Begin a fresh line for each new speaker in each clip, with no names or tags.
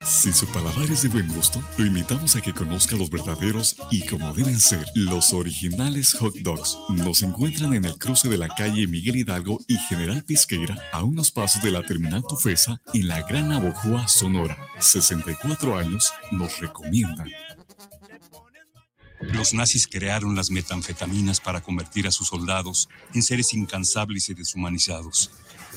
Si su paladar es de buen gusto, lo invitamos a que conozca los verdaderos y como deben ser, los originales hot dogs. Nos encuentran en el cruce de la calle Miguel Hidalgo y General Pisqueira, a unos pasos de la terminal Tufesa, en la Gran Abojoa, Sonora. 64 años nos recomiendan.
Los nazis crearon las metanfetaminas para convertir a sus soldados en seres incansables y deshumanizados.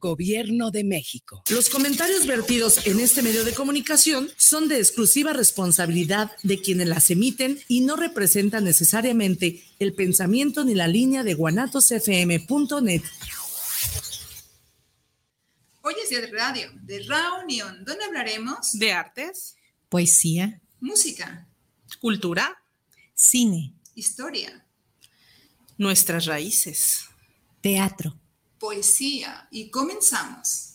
Gobierno de México. Los comentarios vertidos en este medio de comunicación son de exclusiva responsabilidad de quienes las emiten y no representan necesariamente el pensamiento ni la línea de guanatosfm.net.
Hoy es día de radio, de reunión, donde hablaremos
de artes,
poesía,
música,
cultura,
cine,
historia,
nuestras raíces,
teatro
poesía y comenzamos.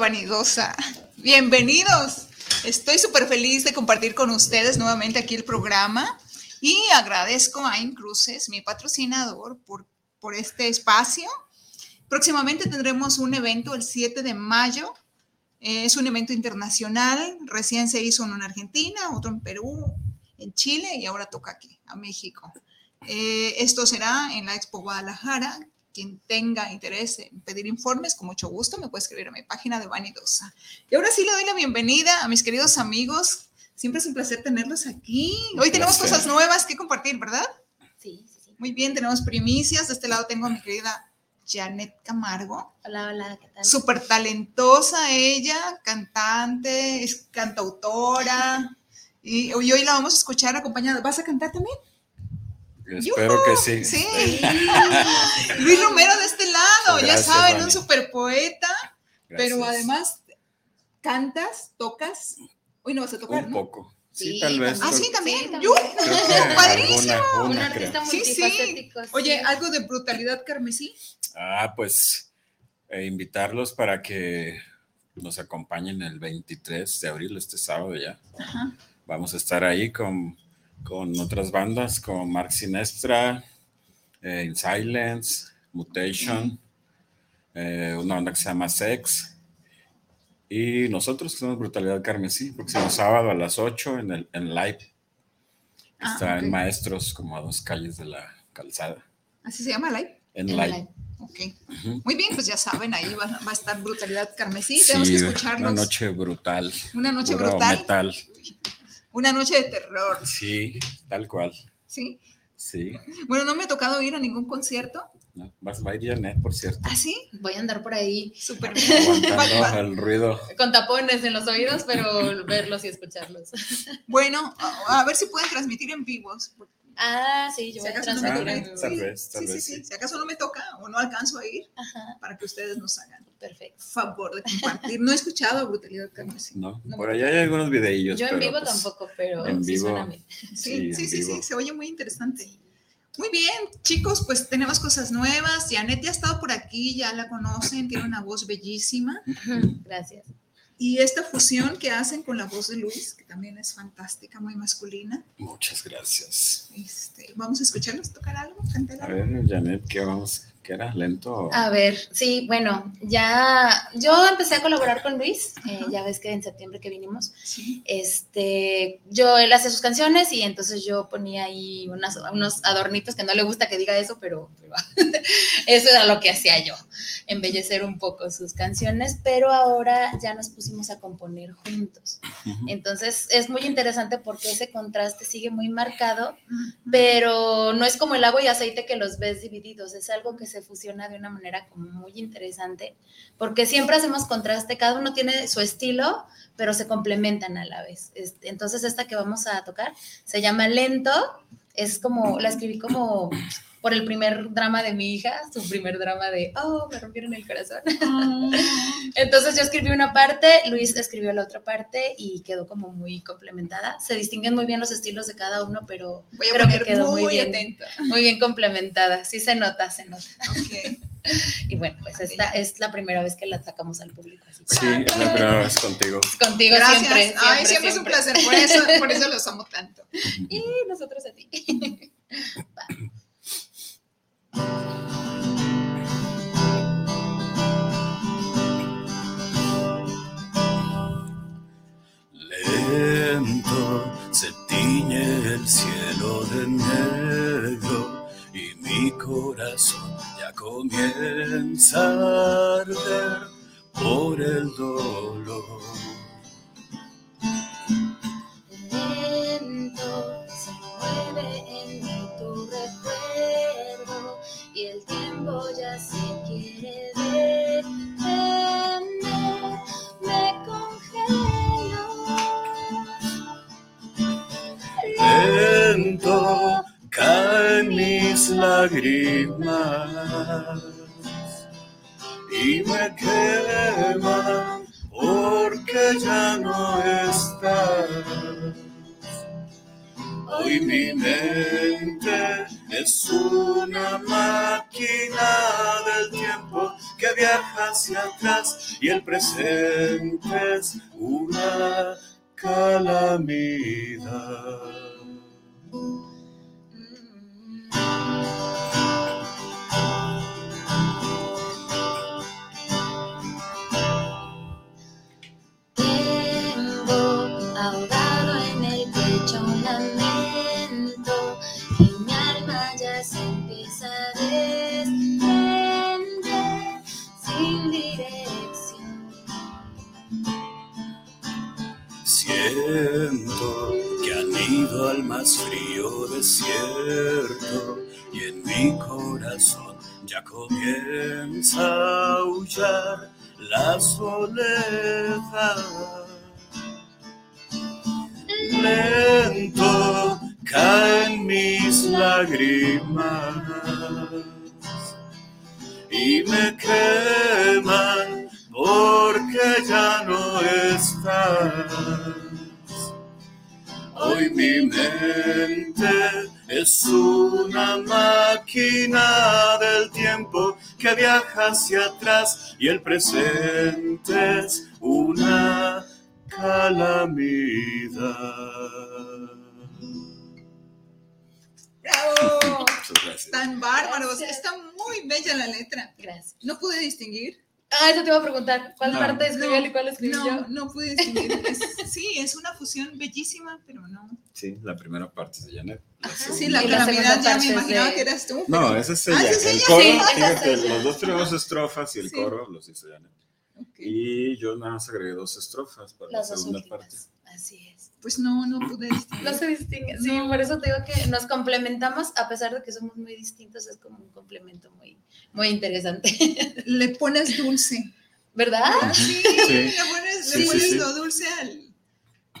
Vanidosa. Bienvenidos. Estoy súper feliz de compartir con ustedes nuevamente aquí el programa y agradezco a Incruces, mi patrocinador, por, por este espacio. Próximamente tendremos un evento el 7 de mayo. Es un evento internacional. Recién se hizo uno en Argentina, otro en Perú, en Chile y ahora toca aquí, a México. Eh, esto será en la Expo Guadalajara, quien tenga interés en pedir informes, con mucho gusto me puede escribir a mi página de Vanidosa. Y ahora sí le doy la bienvenida a mis queridos amigos. Siempre es un placer tenerlos aquí. Hoy tenemos cosas nuevas que compartir, ¿verdad?
Sí, sí, sí.
Muy bien, tenemos primicias. De este lado tengo a mi querida Janet Camargo.
Hola, hola, ¿qué tal?
Súper talentosa ella, cantante, es cantautora. Y, y hoy la vamos a escuchar acompañada. ¿Vas a cantar también?
Espero que sí.
Sí. Luis Romero de este lado, ya saben, un super poeta, pero además cantas, tocas. Hoy no vas a tocar,
un poco. Sí, tal vez.
Ah, sí, también.
Yo,
padrísimo.
un artista
sí, sí. Oye, algo de brutalidad carmesí.
Ah, pues eh, invitarlos para que nos acompañen el 23 de abril, este sábado ya. Ajá. Vamos a estar ahí con con otras bandas como Mark Sinestra, eh, In Silence, Mutation, eh, una banda que se llama Sex. Y nosotros que somos Brutalidad Carmesí, próximo sábado a las 8 en, el, en Live. Ah, Está en Maestros, como a dos calles de la calzada.
¿Así se llama Live?
En, Live.
Ok. Muy bien, pues ya saben, ahí va, a estar Brutalidad Carmesí. Tenemos que escucharnos.
Una noche brutal.
Una noche brutal.
Metal.
Una noche de terror.
Sí, tal cual.
Sí.
Sí.
Bueno, no me ha tocado ir a ningún concierto.
No, vas a ir Janet, por cierto.
¿Ah, sí?
Voy a andar por ahí.
Súper
Aguantando el ruido.
Con tapones en los oídos, pero verlos y escucharlos.
Bueno, a, ver si pueden transmitir en vivos.
Ah, sí, yo voy a transmitir
vivo. Tal vez, tal
sí,
vez.
Sí, sí, Si acaso no me toca o no alcanzo a ir, para que ustedes nos hagan
Perfecto.
favor de compartir. No he escuchado Brutalidad Carmesí.
No, por allá hay algunos videillos.
Yo en vivo pues, tampoco, pero
en
sí
vivo,
suena bien.
Sí, sí, sí, sí, se oye muy interesante. Muy bien, chicos, pues tenemos cosas nuevas. Janet ya ha estado por aquí, ya la conocen, tiene una voz bellísima.
Gracias.
Y esta fusión que hacen con la voz de Luis, que también es fantástica, muy masculina.
Muchas gracias.
Este, vamos a escucharlos tocar algo, cantar
algo. A ver, Janet, ¿qué vamos? ¿Qué era? ¿Lento?
A ver, sí, bueno, ya yo empecé a colaborar con Luis, eh, ya ves que en septiembre que vinimos,
Sí.
este, yo, él hacía sus canciones y entonces yo ponía ahí unas- unos adornitos que no le gusta que diga eso, pero, pero eso era lo que hacía yo, embellecer un poco sus canciones, pero ahora ya nos pusimos a componer juntos.
Ujú.
Entonces es muy interesante porque ese contraste sigue muy marcado, pero no es como el agua y aceite que los ves divididos, es algo que se fusiona de una manera como muy interesante, porque siempre hacemos contraste, cada uno tiene su estilo, pero se complementan a la vez. Entonces esta que vamos a tocar se llama Lento, es como, la escribí como por el primer drama de mi hija, su primer drama de, oh, me rompieron el corazón.
Ah,
Entonces yo escribí una parte, Luis escribió la otra parte y quedó como muy complementada. Se distinguen muy bien los estilos de cada uno, pero
Voy a
creo que quedó
muy,
muy bien,
atenta.
muy bien complementada. Sí se nota, se nota. Y bueno, pues esta es la primera vez que la sacamos al público. así que
Sí, es la primera vez contigo.
Contigo
Gracias.
siempre, siempre,
Ay, siempre, es un placer. Por eso, por eso los amo tanto.
Y nosotros a ti.
Lento se tiñe el cielo de negro y mi corazón ya comienza a arder por el dolor.
Lento se mueve el tiempo ya se quiere detener. Me congelo.
Lento caen mis lágrimas y me queman porque ya no estás. Hoy mi mente es una máquina del tiempo que viaja hacia atrás y el presente es una calamidad. Más frío desierto y en mi corazón ya comienza a aullar la soledad. Lento caen mis lágrimas y me queman porque ya no estás. Hoy mi mente es una máquina del tiempo que viaja hacia atrás y el presente es una calamidad.
¡Bravo!
Muchas gracias.
Bárbaros.
Gracias.
Está muy bella la letra.
Gracias.
No pude distinguir.
Ah, eso te iba a preguntar. ¿Cuál
No.
parte escribió él y cuál escribí
no,
yo?
no pude distinguir. Es- sí, es una fusión bellísima, pero no.
Sí, la primera parte es de Janet.
Sí, la calamidad ya me imaginaba
de-
que eras tú.
No, esa es
Ah,
ella.
¿sí es
el
ella?
coro,
Sí,
fíjate,
ella.
los dos primeros estrofas y el
Sí.
coro los hizo Janet. Y yo nada más agregué dos estrofas para
Las
la
dos
segunda
últimas.
parte.
Así es.
Pues no, no pude distinguir.
No se distingue. Sí, por eso te digo que nos complementamos, a pesar de que somos muy distintos, es como un complemento muy, muy interesante.
Le pones dulce.
¿Verdad?
Ah, Sí,
Sí.
le pones,
Sí,
le
sí,
pones
sí.
lo dulce al-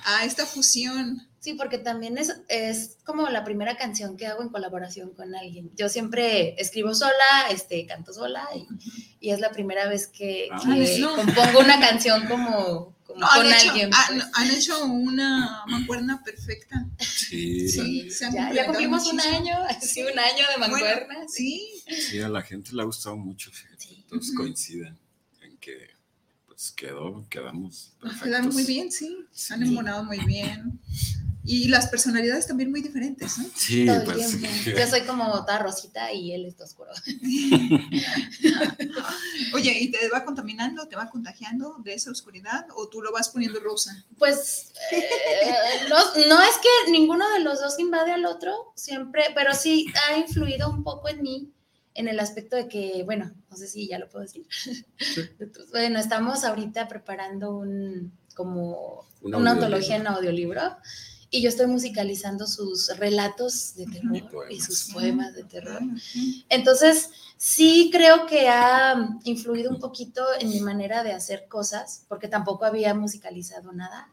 a esta fusión.
Sí, porque también es, es como la primera canción que hago en colaboración con alguien. Yo siempre escribo sola, este, canto sola y, y es la primera vez que,
Ah,
que
no.
compongo una canción como, como
No, han,
con
hecho,
alguien.
han-
pues.
han hecho una mancuerna perfecta.
Sí, la-
Sí, se han
ya, ya cumplimos un año, sí, un año de
Bueno,
mancuerna.
sí,
sí, a la gente le ha gustado mucho.
Sí.
Todos
Ujú.
coinciden en que pues quedó, quedamos perfectos.
quedaron muy bien, sí. Se han embonado muy bien. Y las personalidades también muy diferentes, ¿no?
Sí,
Todo el
pues.
tiempo. Yo soy como toda rosita y él está oscuro.
Oye, ¿y te va contaminando, te va contagiando de esa oscuridad o tú lo vas poniendo rosa?
Pues eh, no, no es que ninguno de los dos invade al otro, siempre, pero sí ha influido un poco en mí en el aspecto de que, bueno, no sé si ya lo puedo decir. Entonces, bueno, estamos ahorita preparando un como
Un
una
audiolibro.
antología en audiolibro y yo estoy musicalizando sus relatos de terror y sus poemas de terror. Entonces, sí creo que ha influido un poquito en mi manera de hacer cosas, porque tampoco había musicalizado nada.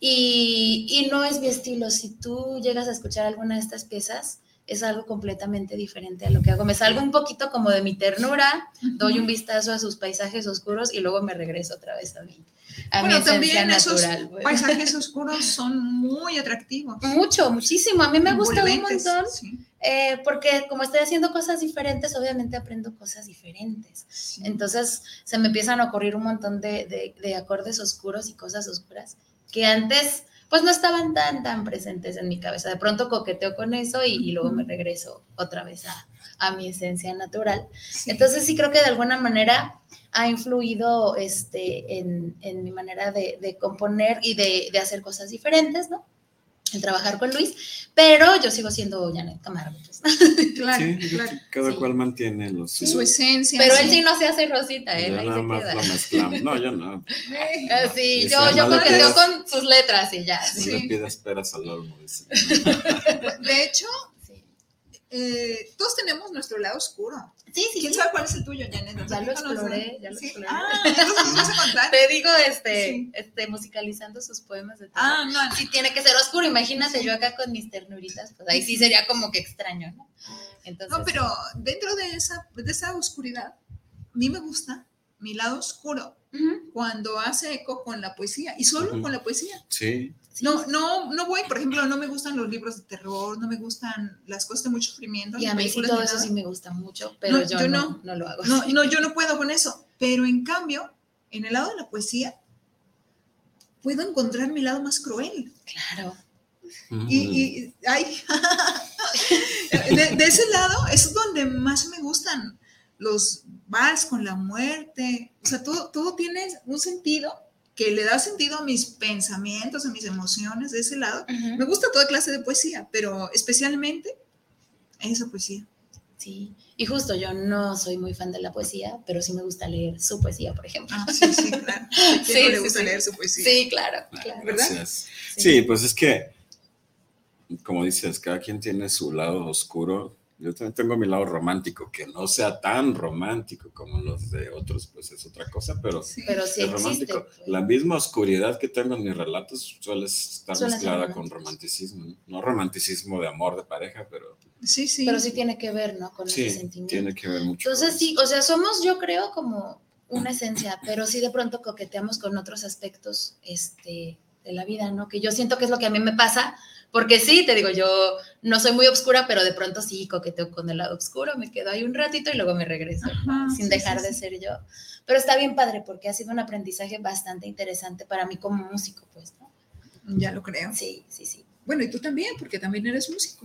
Y, y no es mi estilo. Si tú llegas a escuchar alguna de estas piezas, es algo completamente diferente a lo que hago. Me salgo un poquito como de mi ternura, doy un vistazo a sus paisajes oscuros y luego me regreso otra vez a mí. A
Bueno,
mi
también esos
natural. pues.
paisajes oscuros son muy atractivos.
Mucho, muchísimo. A mí me gusta un montón
sí,
eh, porque como estoy haciendo cosas diferentes, obviamente aprendo cosas diferentes.
sí.
Entonces se me empiezan a ocurrir un montón de, de- de acordes oscuros y cosas oscuras que antes pues no estaban tan, tan presentes en mi cabeza. De pronto coqueteo con eso y, y luego me regreso otra vez a, a mi esencia natural.
Sí.
Entonces sí creo que de alguna manera ha influido este, en, en mi manera de, de componer y de, de hacer cosas diferentes, ¿no? El trabajar con Luis, pero yo sigo siendo Janet Camargo. pues.
claro,
Sí,
claro.
cada
Sí.
cual mantiene los.
Su esencia.
Pero
sí.
él sí no se hace rosita, él
Ya
ahí
nada
se
más
queda.
lo mezclamos. No, yo no.
Eh,
Ah, Sí, yo, yo coqueteo con sus letras y ya.
No
Sí,
le pidas peras al olmo.
De hecho, eh, todos tenemos nuestro lado oscuro.
sí. sí,
¿Quién
sí.
sabe cuál es el tuyo, Janet?
Ya lo exploré, ya lo
Sí.
exploré.
Ah.
Te digo, este,
Sí.
este, musicalizando sus poemas de terror.
Ah, no,
Sí, tiene que ser oscuro. Imagínate yo acá con mis ternuritas, pues ahí sí sería como que extraño, ¿no? Entonces,
no, pero dentro de esa, de esa oscuridad, a mí me gusta mi lado oscuro cuando hace eco con la poesía y solo con la poesía.
Sí,
sí.
No, no, no voy, por ejemplo, no me gustan los libros de terror, no me gustan las cosas de mucho sufrimiento.
Y a mí sí todo eso sí me gusta mucho, pero
No,
yo,
yo
no,
no.
no lo hago.
No, no, yo no puedo con eso. Pero en cambio, en el lado de la poesía, puedo encontrar mi lado más cruel.
Claro.
Y, y ay, de, de ese lado es donde más me gustan los vals con la muerte. O sea, todo, todo tiene un sentido que le da sentido a mis pensamientos, a mis emociones de ese lado.
Ujú.
Me gusta toda clase de poesía, pero especialmente esa poesía.
Sí. Y justo yo no soy muy fan de la poesía, pero sí me gusta leer su poesía, por ejemplo.
Ah, sí, sí, claro. ¿A quién
Sí,
no le gusta
sí.
leer su poesía?
Sí, claro,
Ah,
claro.
¿verdad?
Sí.
Sí, pues es que, como dices, cada quien tiene su lado oscuro. Yo también tengo mi lado romántico, que no sea tan romántico como los de otros, pues es otra cosa, pero
Sí.
Pero sí
es
existe.
romántico.
pues.
La misma oscuridad que tengo en mis relatos suele estar mezclada con romanticismo. ¿no? No romanticismo de amor de pareja, pero
Sí, sí.
Pero sí tiene que ver, ¿no? Con ese
sí,
sentimiento.
tiene que ver mucho.
Entonces sí, o sea, somos yo creo como una esencia, pero sí de pronto coqueteamos con otros aspectos este, de la vida, ¿no? Que yo siento que es lo que a mí me pasa, porque sí, te digo, yo no soy muy oscura, pero de pronto sí coqueteo con el lado oscuro, me quedo ahí un ratito y luego me regreso,
Ajá,
sin
sí,
dejar
sí,
de
sí.
ser yo. Pero está bien padre porque ha sido un aprendizaje bastante interesante para mí como músico, pues, ¿no?
Ya lo creo.
Sí, sí, sí.
Bueno, y tú también, porque también eres músico.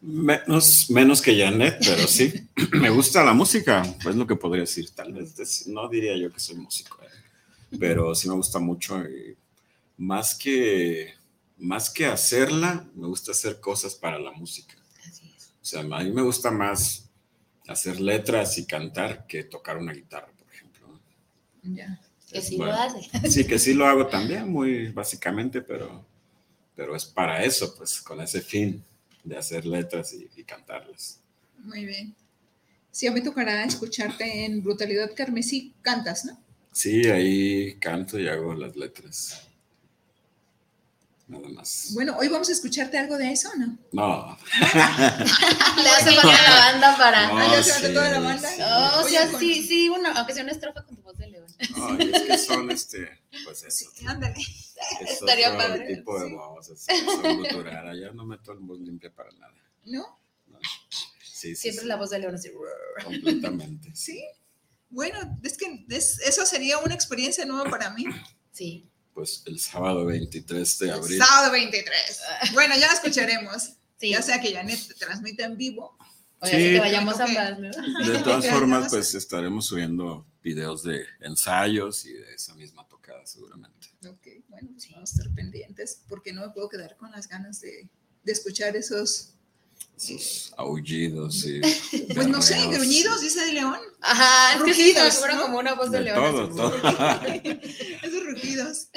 Menos, menos que Janet, pero sí. Me gusta la música, es lo que podría decir. Tal vez no diría yo que soy músico, ¿eh? pero sí me gusta mucho. y más, que, más que hacerla, me gusta hacer cosas para la música.
Así es.
O sea, a mí me gusta más hacer letras y cantar que tocar una guitarra, por ejemplo.
Ya.
Que sí
bueno.
lo hace.
Sí, que sí lo hago también, muy básicamente, pero, pero es para eso, pues, con ese fin de hacer letras y, y cantarlas.
Muy bien. Sí, a mí tocará escucharte en Brutalidad Carmesí. Cantas, ¿no?
Sí, ahí canto y hago las letras. Nada más.
Bueno, hoy vamos a escucharte algo de eso, ¿no?
No,
Le hace falta a la banda para...
No,
Ah, ya se va de
sí,
toda la banda.
sí.
No, o sea,
con-
sí, sí, una, aunque sea una estrofa con tu voz de león.
no, y es que son este, pues eso.
Sí, ándale.
Es
Estaría
otro
padre,
tipo de
sí.
voz, es, son gutural. Allá no meto en voz limpia para nada.
¿No?
Sí, sí,
Siempre
sí,
la voz de león así.
completamente.
Sí. Bueno, es que es- eso sería una experiencia nueva para mí.
Sí.
Pues el sábado 23 de abril.
Sábado 23. Bueno, ya escucharemos.
Sí.
Ya sea que Janet transmite en vivo.
O sea,
Sí.
que vayamos
Ok.
ambas, ¿no?
De todas
Ya,
formas,
ya
pues estaremos subiendo videos de ensayos y de esa misma tocada seguramente.
Ok, bueno, pues vamos a estar pendientes porque no me puedo quedar con las ganas de, de escuchar esos,
Esos aullidos y...
pues no sé, gruñidos, dice de León.
Ajá, es que sí,
Rugidos, ¿no?
como una voz de,
De
león.
todo,
así.
todo.
Esos rugidos.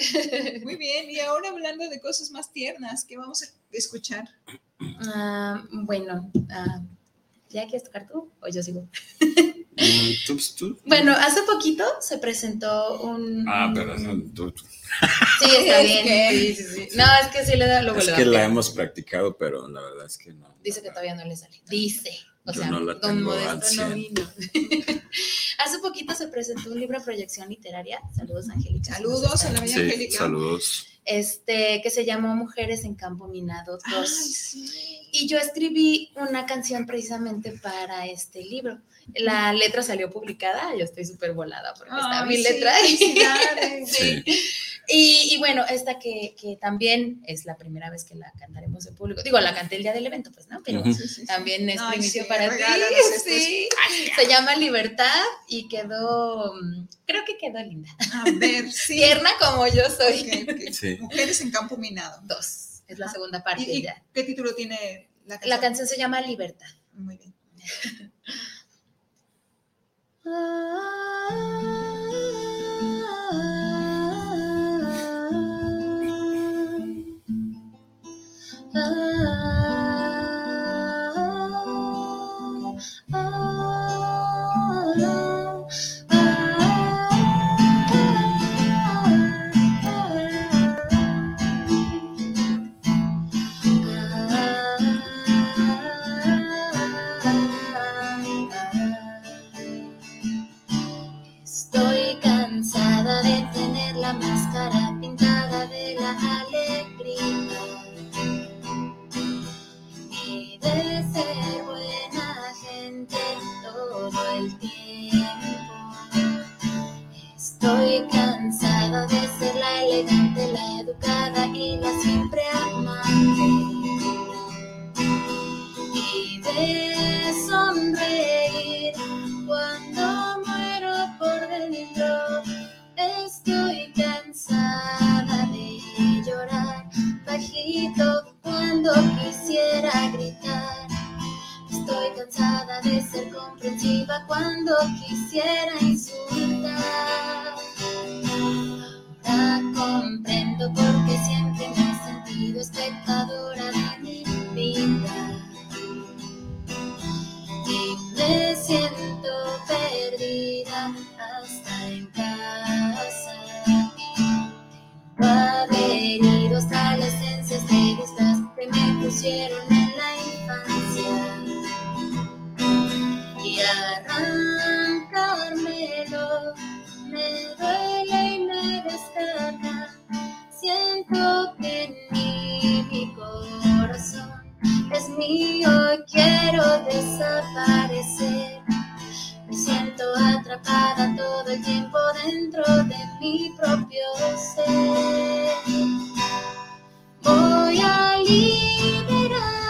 Muy bien, y ahora hablando de cosas más tiernas, ¿qué vamos a escuchar?
Ah, bueno, ah, ¿ya quieres tocar tú o yo sigo?
Tú- tú-
Bueno, hace poquito se presentó un...
Ah, pero no, tú- tú-
Sí, está
Es
bien.
que-
Sí, sí, sí. No, es que sí le da luego
Es que la hemos practicado, pero la verdad es que no.
Dice que todavía no le sale. Dice. O
Yo
sea,
no la tengo al
Modesto no
100.
vino. Hace poquito se presentó un libro de proyección literaria. Saludos, Angélica.
Saludos a la bella Angélica.
saludos.
Este, que se llamó Mujeres en Campo Minado 2.
Ay, sí.
Y yo escribí una canción precisamente para este libro. La letra salió publicada, yo estoy súper volada porque está mi
sí,
letra ahí. Sí. Y, y bueno, esta que, que también es la primera vez que la cantaremos en público. Digo, la canté el día del evento, pues, ¿no? Pero
sí, sí.
también es
Ay,
primicia para ti. Sí. Se llama Libertad y quedó, mm, creo que quedó linda.
A ver, sí.
Tierna como yo soy.
Ok, ok.
Sí.
Mujeres en campo minado.
Dos, es la segunda parte
¿Y, y
ya.
qué título tiene la canción?
La canción se llama Libertad.
Muy bien.
Estoy cansada de tener la máscara educada y la siempre amante y de sonreír cuando muero por dentro. Estoy cansada de llorar bajito cuando quisiera gritar. Estoy cansada de ser comprensiva cuando quisiera insultar. Ahora comprendo por qué siempre me he sentido espectadora de mi vida. Y me siento perdida hasta en casa. Tengo adheridos a la esencia este disfraz que me pusieron en la infancia. Y arrancármelo me duele Siento que mi corazón es mío y quiero desaparecer. Me siento atrapada todo el tiempo dentro de mi propio ser. Voy a liberarme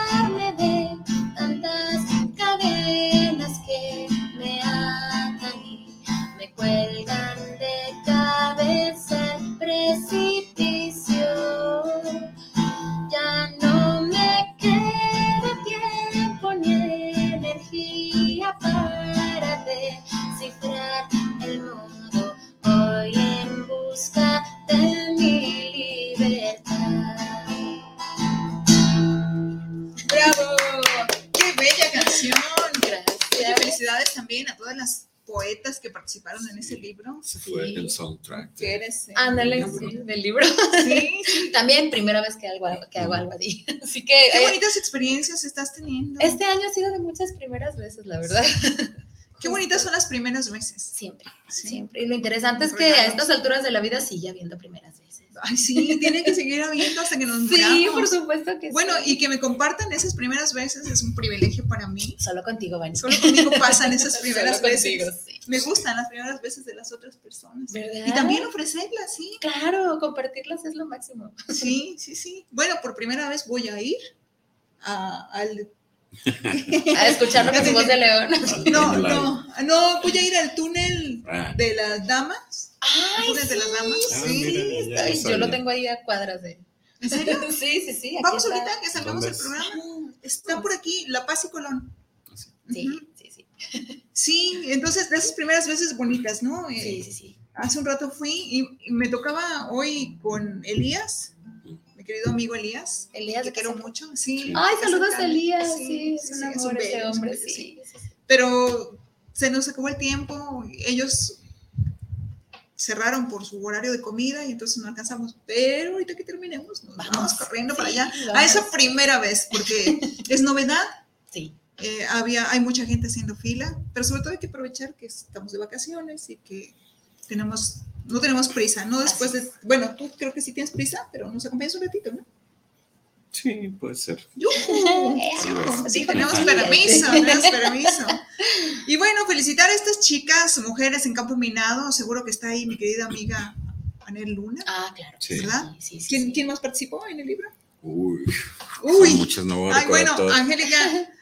fue
Sí.
el soundtrack.
Eres, eh,
Ándale, sí, del libro.
Sí, sí.
También primera vez que, algo, que hago algo así. Así que
Qué
eh,
bonitas experiencias estás teniendo.
este año ha sido de muchas primeras veces, la verdad.
Qué bonitas son las primeras veces.
Siempre,
Sí.
siempre. Y lo interesante es que a estas alturas de la vida sigue habiendo primeras veces.
Ay, sí, tiene que seguir habiendo hasta que nos
Sí,
muramos.
por supuesto que
Bueno,
sí.
y que me compartan esas primeras veces es un privilegio para mí.
Solo contigo, Vani.
Solo conmigo pasan esas primeras
Solo
veces.
contigo, sí.
Me gustan las primeras veces de las otras personas.
¿Verdad?
Y también ofrecerlas, sí.
Claro, compartirlas es lo máximo.
Sí, sí, sí. Bueno, por primera vez voy a ir a- al...
A escucharlo con su voz de león.
No, no, no, voy a ir al túnel
Ah,
de las damas.
Ay,
de las damas.
Ah,
Sí.
mira, ya
Ay,
lo
yo lo tengo ahí a cuadras de.
¿En serio?
Sí, sí, sí. aquí
Vamos
está.
ahorita que salgamos
¿Dónde
del programa. Está por aquí, La Paz y Colón.
Sí,
Ujú.
sí, sí.
Sí, entonces de esas primeras veces bonitas, ¿no? Eh,
Sí, sí, sí.
Hace un rato fui y y me tocaba hoy con Elías, mi querido amigo Elías,
Elías de
quiero mucho. Sí,
Ay, saludos a. Elías.
Sí,
Sí, es
sí,
un
sí,
amor
es un bello,
Sí,
sí.
sí, sí.
Pero se nos acabó el tiempo, ellos cerraron por su horario de comida y entonces no alcanzamos. Pero ahorita que terminemos, nos vamos,
Vamos,
corriendo para
sí,
allá.
vamos.
A esa primera vez, porque es novedad.
Sí.
eh, había, hay mucha gente haciendo fila, pero sobre todo hay que aprovechar que estamos de vacaciones y que tenemos, no tenemos prisa, no después de, bueno, tú creo que sí tienes prisa, pero nos acompañas un ratito, ¿no?
Sí, puede ser.
¡Yujú!
Eso,
Sí,
dijo
tenemos permiso, tenemos permiso. Y bueno, felicitar a estas chicas, mujeres en campo minado, seguro que está ahí mi querida amiga Anel Luna.
Ah, claro.
Sí.
¿Verdad?
Sí, sí,
¿Quién,
sí.
quién más participó en el libro?
Uy,
Uy,
muchas, no
Ay, bueno,
todas.
Angélica,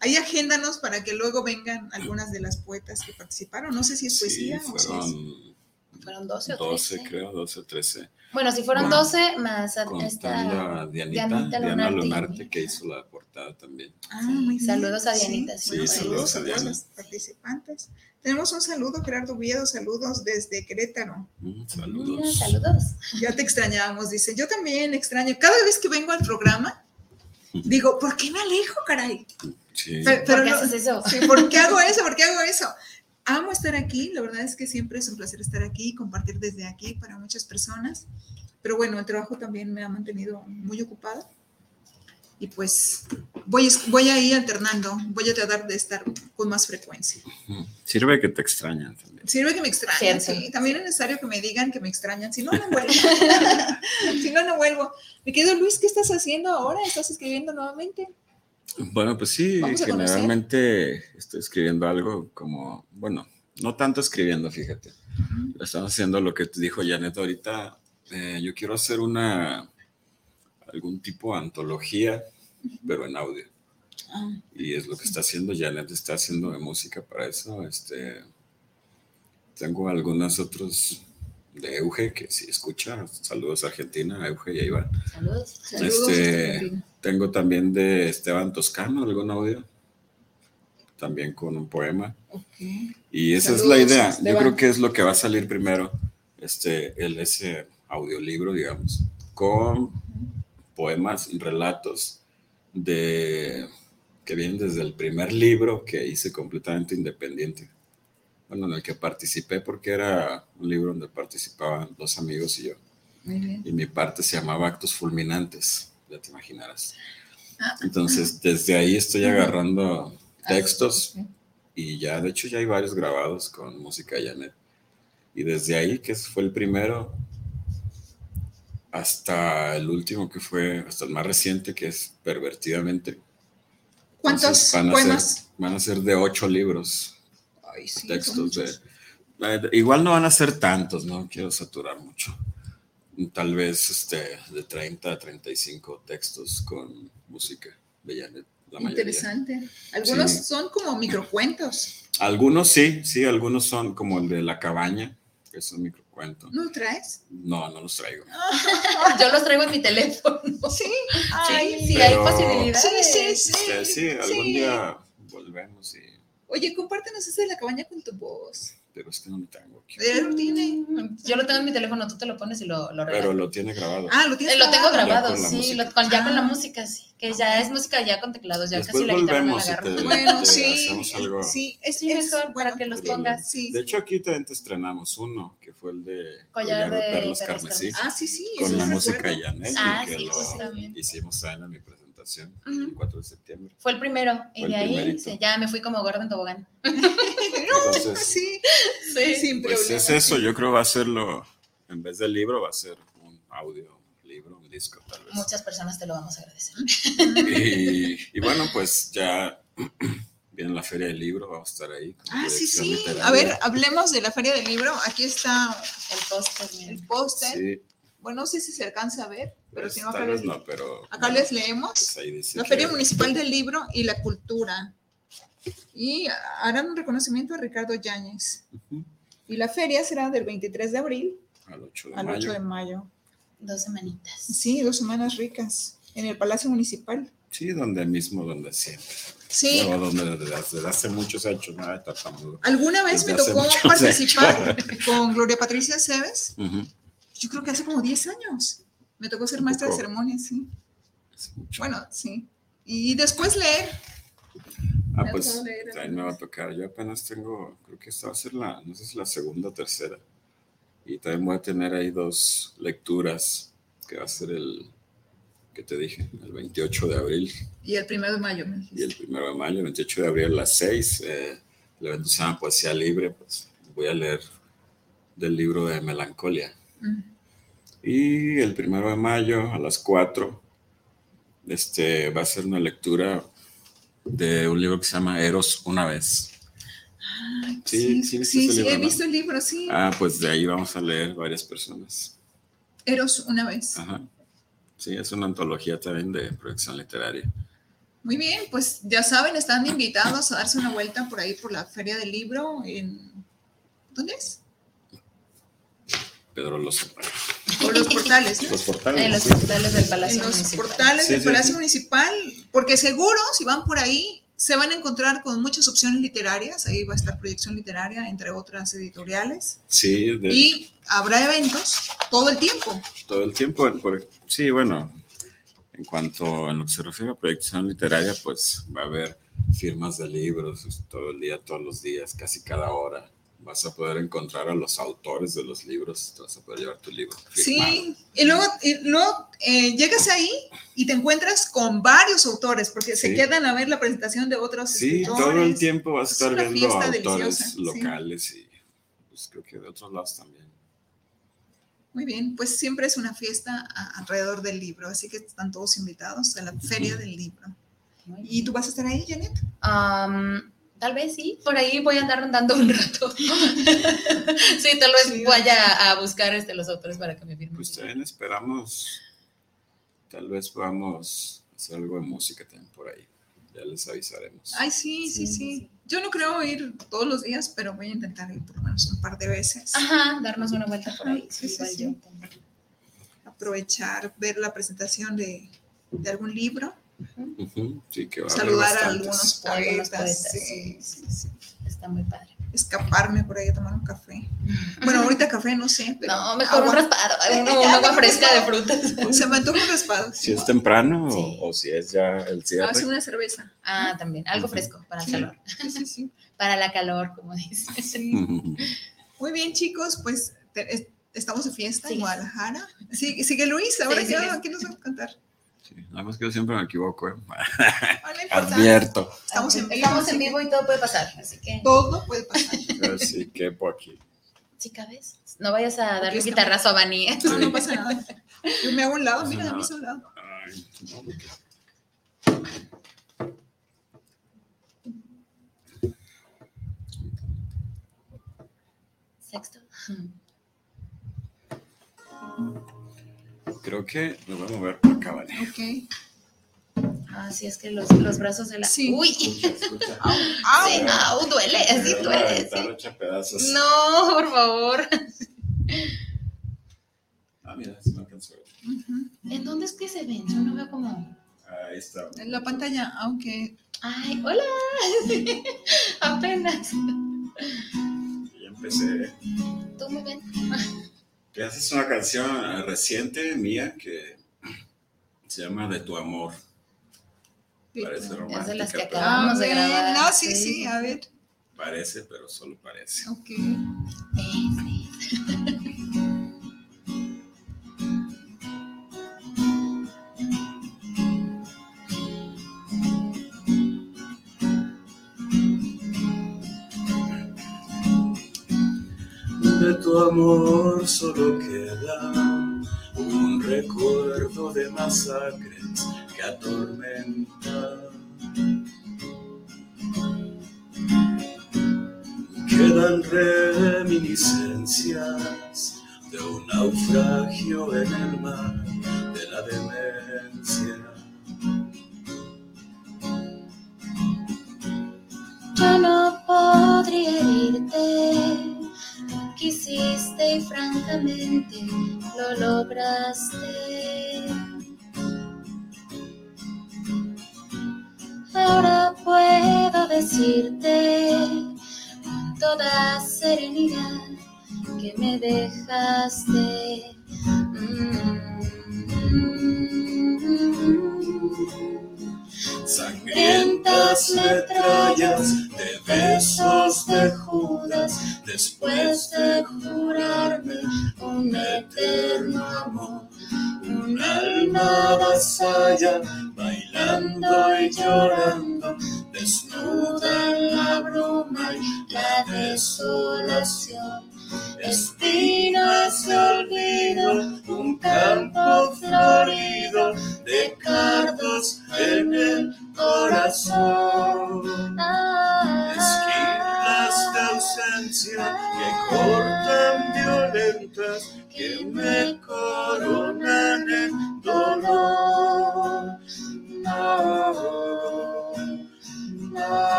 ahí agéndanos para que luego vengan algunas de las poetas que participaron. No sé si es
Sí,
poesía o si es-
fueron
Fueron 12 o
12,
13.
creo, 12 o 13.
Bueno, si fueron
Wow.
12 más esta.
a Dianita,
Dianita
Diana
Lunarte.
Lunarte, que hizo la portada también.
Ah, muy bien.
Saludos a Dianita, sí,
bueno,
sí,
saludos
saludos
a
Diana.
las participantes. Tenemos un saludo, Gerardo Viedo, saludos desde Querétaro.
Mm,
Mira,
saludos.
saludos.
Ya te extrañábamos, dice. Yo también extraño. Cada vez que vengo al programa, digo, ¿por qué me alejo, caray?
Sí.
Pero,
¿Por qué
no-
haces eso?
Sí, ¿por qué hago eso? ¿Por qué hago eso? Amo estar aquí, la verdad es que siempre es un placer estar aquí y compartir desde aquí para muchas personas. Pero bueno, el trabajo también me ha mantenido muy ocupada. Y pues voy, voy a ir alternando, voy a tratar de estar con más frecuencia.
Sirve que te extrañan también.
Sirve que me extrañen,
Cierto.
sí. También es necesario que me digan que me extrañan, si no, no vuelvo. si no, no vuelvo. Mi querido Luis, ¿qué estás haciendo ahora? ¿Estás escribiendo nuevamente?
Bueno, pues sí, generalmente estoy escribiendo algo como, bueno, no tanto escribiendo, fíjate. Estamos haciendo lo que te dijo Janet ahorita. eh, yo quiero hacer una, algún tipo de antología, pero en audio. Y es lo que está haciendo Janet, está haciendo de música para eso. Este, tengo algunos otros de Euge, que si escucha, saludos a Argentina, Euge y a Iván.
Saludos.
Saludos.
Este,
Argentina.
Tengo también de Esteban Toscano, algún audio, también con un poema. Y esa es la idea. Yo creo que es lo que va a salir primero, este, el, ese audiolibro, digamos, con poemas y relatos de, que vienen desde el primer libro que hice completamente independiente. Bueno, en el que participé porque era un libro donde participaban dos amigos y yo.
Muy bien.
Y mi parte se llamaba Actos Fulminantes, ya te imaginarás.
Ah,
Entonces, desde ahí estoy agarrando
Ah,
textos y ya, de hecho, ya hay varios grabados con música de Janet. Y desde ahí, que fue el primero, hasta el último que fue, hasta el más reciente, que es Pervertidamente.
¿Cuántos
Entonces, van a
poemas?
Ser, van a ser de ocho libros,
Ay, sí, son
textos de... eh, Igual no van a ser tantos, no quiero saturar mucho. Tal vez este, de 30 a 35 textos con música de Janet, la mayoría.
Interesante. Algunos
Sí.
son como microcuentos.
Algunos sí, sí, algunos son como el de La Cabaña, que es un microcuento.
¿No lo traes?
No, no los traigo.
Yo los traigo en mi teléfono.
Sí.
Sí, sí,
Pero-
hay posibilidades.
Sí, sí, sí.
Sí, algún
sí.
día volvemos, y,
Oye, compártenos ese de la cabaña con tu voz.
Pero es que no lo tengo aquí.
Él lo tiene.
Yo lo tengo en mi teléfono, tú te lo pones y lo, lo
Pero lo tiene grabado.
Ah, lo tienes
Eh, lo tengo
Ya
grabado,
con la
sí,
música.
lo- con- ya con la
Ah.
música, sí, que ya es música ya con teclados, ya
Después
casi la guitarra la
volvemos y
agarro.
te-
Bueno,
te
sí.
hacemos algo.
Sí, es,
mejor, para
bueno,
que los pongas.
Sí.
De hecho, aquí también te estrenamos uno, que fue el de
Collar de
Carmesí,
Carmesí.
Ah, sí, sí.
con la música de Janet,
Ah, sí, justamente.
hicimos también en mi presentación,
Ujú.
el 4 de septiembre.
Fue el primero, y
Fue
de ahí ya me fui como gordo en tobogán.
Entonces,
Sí,
Sí.
sin
Pues
problema.
es eso, yo creo va a serlo, en vez del libro, va a ser un audio, libro, un disco tal vez.
Muchas personas te lo vamos a agradecer.
Y, y bueno, pues ya viene la feria del libro, vamos a estar ahí.
Ah, sí, sí.
literaria.
A ver, hablemos de la Feria del Libro. Aquí está
El póster,
el póster.
Sí,
Bueno, no sé si se alcanza a ver, pero
pues,
si no, acá
tal vez
les,
no, pero
acá les leemos.
pues
La
que-
Feria Municipal del Libro y la Cultura. Y harán un reconocimiento a Ricardo Yáñez. Y la feria será del 23 de abril
al 8 de
al
mayo.
8 de mayo.
Dos semanitas.
Sí, dos semanas ricas en el Palacio Municipal.
Sí, donde mismo, donde siempre.
Sí,
Luego donde desde, desde hace muchos años nada de tartamudo.
alguna vez me
Desde hace
tocó participar
años.
con Gloria Patricia Cebes.
Ujú,
Yo creo que hace como 10 años. Me tocó ser maestra de ceremonias, sí.
hace.
Bueno, sí. Y después leer.
Ah, pues también me va a tocar. Yo apenas tengo, creo que esta va a ser la, no sé si la segunda o tercera. Y también voy a tener ahí dos lecturas, que va a ser el, que te dije, el 28 de abril
Y el primero de mayo. me
y el 1 de mayo, el 28 de abril a las 6. Eh, el evento se llama Poesía Libre, pues voy a leer del libro de Melancolia.
Mm.
Y el 1 de mayo a las 4 este, va a ser una lectura de un libro que se llama Eros una vez. Sí, sí,
sí, sí,
libro,
he
¿no?
visto el libro, sí.
Ah, pues de ahí vamos a leer varias personas.
Eros una vez.
Ajá. Sí, es una antología también de proyección literaria.
Muy bien, pues ya saben, están invitados a darse una vuelta por ahí por la Feria del Libro en... ¿Dónde es?
Pedro Loza.
Por los portales, ¿no?
Los portales.
En los
sí.
portales del
En
Palacio
los
Municipal.
portales
Sí,
del
sí,
Palacio
sí.
Municipal, porque seguro si van por ahí se van a encontrar con muchas opciones literarias, ahí va a estar proyección literaria, entre otras editoriales,
Sí, de-
y habrá eventos todo el tiempo.
todo el tiempo. por- sí, bueno, en cuanto a lo que se refiere a proyección literaria, pues va a haber firmas de libros todo el día, todos los días, casi cada hora. Vas a poder encontrar a los autores de los libros, te vas a poder llevar tu libro. firmado.
Sí, y luego, y luego eh, llegas ahí y te encuentras con varios autores, porque se
Sí.
quedan a ver la presentación de otros
Sí,
escritores.
todo el tiempo vas a
Es
estar
una
viendo autores
deliciosa, sí.
locales y pues creo que de otros lados también.
Muy bien, pues siempre es una fiesta a- alrededor del libro, así que están todos invitados a la Feria del Libro. ¿Y tú vas a estar ahí, Janet?
Am, tal vez sí, por ahí voy a andar rondando un rato. sí, tal vez
Sí.
vaya a buscar este, los autores para que me firmen.
Pues también esperamos, tal vez podamos hacer algo de música también por ahí. Ya les avisaremos.
Ay, sí, sí,
Sí,
sí. Yo no creo ir todos los días, pero voy a intentar ir por lo menos un par de veces.
Ajá, darnos una vuelta por ahí.
Sí, sí,
igual
sí. Aprovechar, ver la presentación de, de algún libro,
Sí, que va
saludar a algunos poetas,
poetas,
sí, sí, sí.
Está muy padre.
escaparme por ahí a tomar un café. Bueno, ahorita café no sé, pero
No, mejor un raspado, una, una agua fresca de frutas.
Se me antoja un raspado.
Si es temprano o-
Sí.
o, si es ya el cierre.
Hace una cerveza.
Ah, también, algo fresco para el
Sí.
calor.
Sí, sí, sí.
Para la calor, como dices.
Muy bien, chicos, pues te- es- estamos de fiesta en. Guadalajara. Sí, sigue Luis, ahora
Sí,
¿qué,
sigue.
¿qué nos va a contar?
Sí, nada más que yo siempre me equivoco. ¿eh?
Ah, no importa.
Advierto.
Estamos en vivo.
Estamos en
así
vivo y todo puede pasar, así que
Todo puede pasar.
Así que por aquí.
si cabes, no vayas a darle
está-
guitarrazo a Bani. ¿eh?
No, no pasa nada. Yo me hago un lado, mira, a mí
nada.
a un lado.
Ay, no,
Sexto.
Creo que me voy a mover por acá, ¿vale?
Ok.
Ah, sí, es que los, los brazos de la.
Sí.
Uy,
Escucha, escucha.
Au,
sí,
au.
au, duele, sí duele. sí. No, por favor.
Ah, mira, se me alcanzó.
Ujú.
¿En dónde es que se ven? Yo no veo como.
Ahí está.
En la pantalla, aunque
Ay, hola. Apenas.
Ya empecé.
Tú muy bien.
Que haces una canción reciente mía que se llama De tu amor. Parece romántica.
Es de las que
pero-
acabamos de
ver,
grabar.
No, sí, sí, a ver.
Parece, pero solo parece.
Ok.
Tu amor solo queda un un recuerdo de masacres que atormenta. Quedan reminiscencias de un naufragio en el mar de la demencia.
Yo no podría herirte, quisiste y francamente lo lograste. Ahora puedo decirte con toda serenidad que me dejaste. Mm.
Sangrientas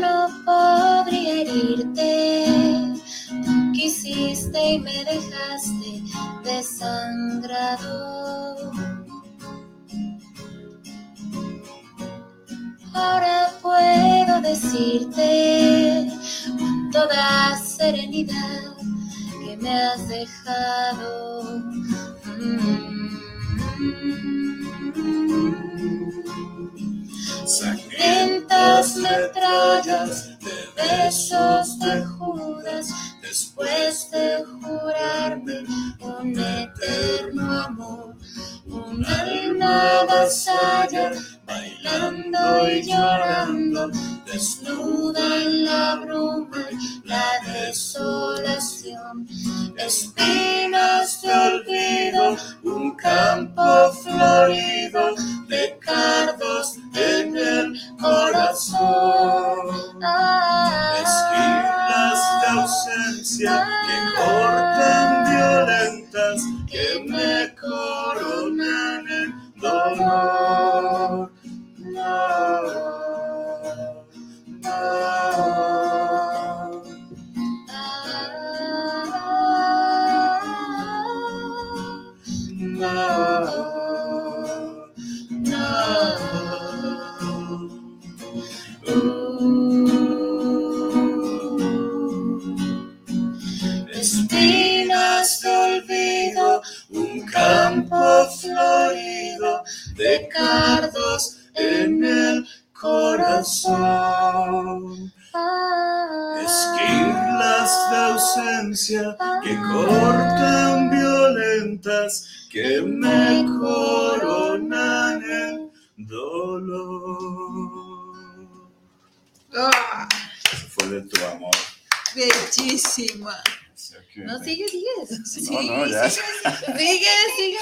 no
podría herirte, tú quisiste y me dejaste desangrado. Ahora puedo decirte con toda serenidad que me has dejado. Sangrientas metrallas de besos de cardos en el corazón. Esquilas de ausencia que cortan violentas, que me coronan en dolor.
Ah,
Eso fue de tu amor.
bellísima.
No, sigue, sigues.
Sí,
No, no, ya.
sí,
Sigue, sigue.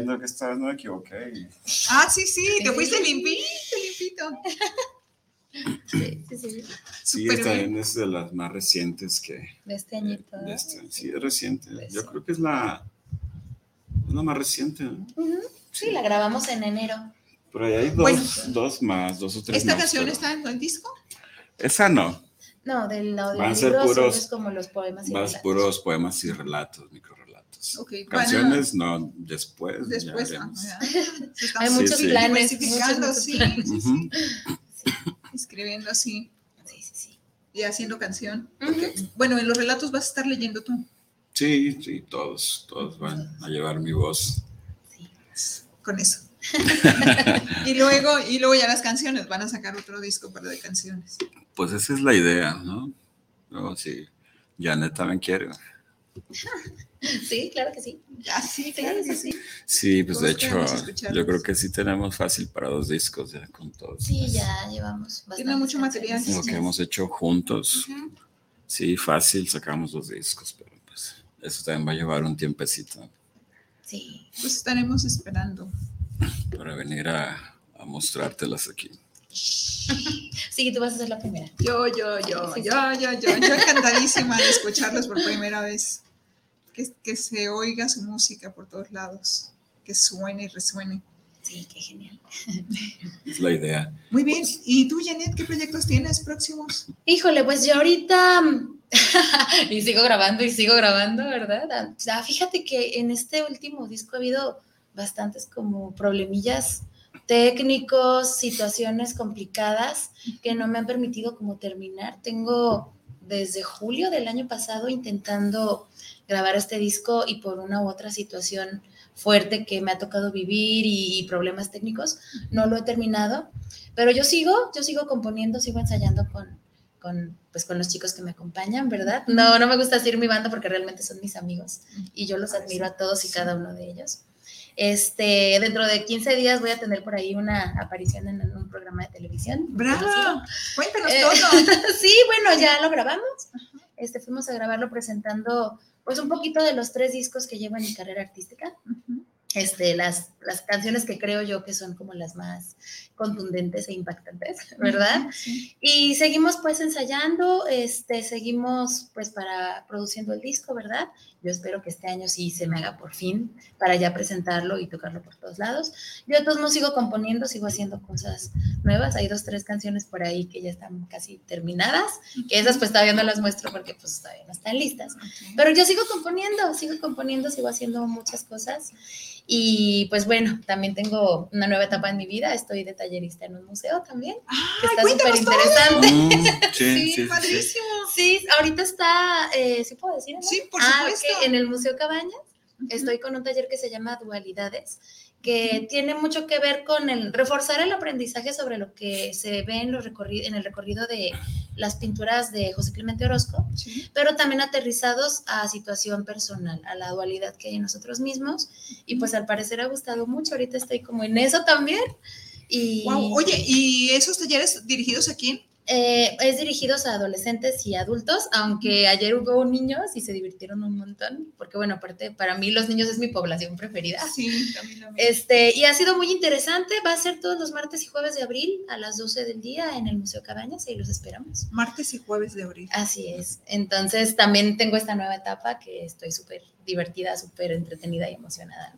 ¿Cómo no?
Viendo que esta vez no me equivoqué. y-
Ah, sí, sí, te fuiste limpito, limpito.
Sí, sí, sí.
Sí, esta
bien.
es de las más recientes que.
De este añito.
de este- sí, es reciente.
Pues
Yo
sí.
creo que es la, es la más reciente. ¿no?
Ujú. Sí, la grabamos en enero.
Pero ahí hay dos,
Bueno.
dos más, dos o tres
¿Esta
más,
canción
pero-
está en el disco?
Esa no.
No, del
Van a ser
audiolibro solo
puros-
es como los poemas y
Más
relatos.
puros poemas y relatos, Canciones, no, después.
ah, ya.
Hay muchos
sí.
planes.
diversificando, sí, sí, escribiendo así
Sí, sí, sí.
y haciendo canción. Bueno, en los relatos vas a estar leyendo tú.
Sí, sí, todos, todos van a llevar mi voz.
sí.
con eso. y luego, y luego ya las canciones, van a sacar otro disco para de canciones.
Pues esa es la idea, ¿no? Luego, sí, Janet también quiere.
Sí, claro que sí.
Ah, sí,
Sí,
claro que
sí,
sí.
Sí, pues de hecho, yo creo que sí tenemos fácil para dos discos ya con todos.
Sí, ya llevamos
Tiene
bastantes
mucho material.
Lo que hemos hecho juntos,
Ujú.
sí, fácil sacamos dos discos, pero pues eso también va a llevar un tiempecito
Sí.
Pues estaremos esperando.
para venir a, a mostrártelas aquí.
Sí, tú vas a ser la primera.
Yo, yo, yo,
Sí, sí,
yo, yo, yo, yo encantadísima de escucharlos por primera vez. Que, que se oiga su música por todos lados, que suene y resuene.
Sí, qué genial.
Es la idea.
Muy bien. ¿Y tú, Janet, qué proyectos tienes próximos?
Híjole, pues yo ahorita y sigo grabando y sigo grabando, ¿verdad? Ah, fíjate que en este último disco ha habido bastantes como problemillas técnicos, situaciones complicadas que no me han permitido como terminar. Tengo desde julio del año pasado intentando grabar este disco y por una u otra situación fuerte que me ha tocado vivir y, problemas técnicos, no lo he terminado, pero yo sigo, yo sigo componiendo, sigo ensayando con, con, pues, con los chicos que me acompañan, ¿verdad? No, no me gusta decir mi banda porque realmente son mis amigos y yo los admiro a todos y cada uno de ellos. Este, dentro de 15 días voy a tener por ahí una aparición en, en un programa de televisión.
¡Bravo! Cuéntanos
Eh,
todo.
sí, bueno, ya lo grabamos. Este, fuimos a grabarlo presentando pues un poquito de los tres discos que llevo en mi carrera artística. Este, las, las canciones que creo yo que son como las más contundentes e impactantes, ¿verdad?
Sí.
Y seguimos pues ensayando, este, seguimos pues para produciendo el disco, ¿verdad? Yo espero que este año sí se me haga por fin para ya presentarlo y tocarlo por todos lados. Yo de todos modos sigo componiendo, sigo haciendo cosas nuevas. Hay dos, tres canciones por ahí que ya están casi terminadas, que esas pues todavía no las muestro porque pues todavía no están listas. Pero yo sigo componiendo, sigo componiendo, sigo haciendo muchas cosas. Y pues bueno, también tengo una nueva etapa en mi vida. Estoy de tallerista en un museo también, que está súper interesante.
Mm, sí,
Sí,
sí.
Padrísimo.
Sí, ahorita está, eh, ¿sí puedo decir?
Sí, por
Ah,
supuesto.
En el Museo Cabañas. Estoy con un taller que se llama Dualidades, que tiene mucho que ver con el reforzar el aprendizaje sobre lo que se ve en, los en el recorrido de las pinturas de José Clemente Orozco,
Sí.
pero también aterrizados a situación personal, a la dualidad que hay en nosotros mismos. Y pues al parecer ha gustado mucho, ahorita estoy como en eso también. Y
Guau, Oye, ¿y esos talleres dirigidos a quién?
Eh, es dirigidos a adolescentes y adultos, aunque ayer hubo niños y se divirtieron un montón, porque bueno, aparte para mí los niños es mi población preferida.
Sí, también
Este, y ha sido muy interesante, va a ser todos los martes y jueves de abril a las 12 del día en el Museo Cabañas y los esperamos.
Martes y jueves de abril.
Así es. Entonces también tengo esta nueva etapa que estoy súper divertida, súper entretenida y emocionada.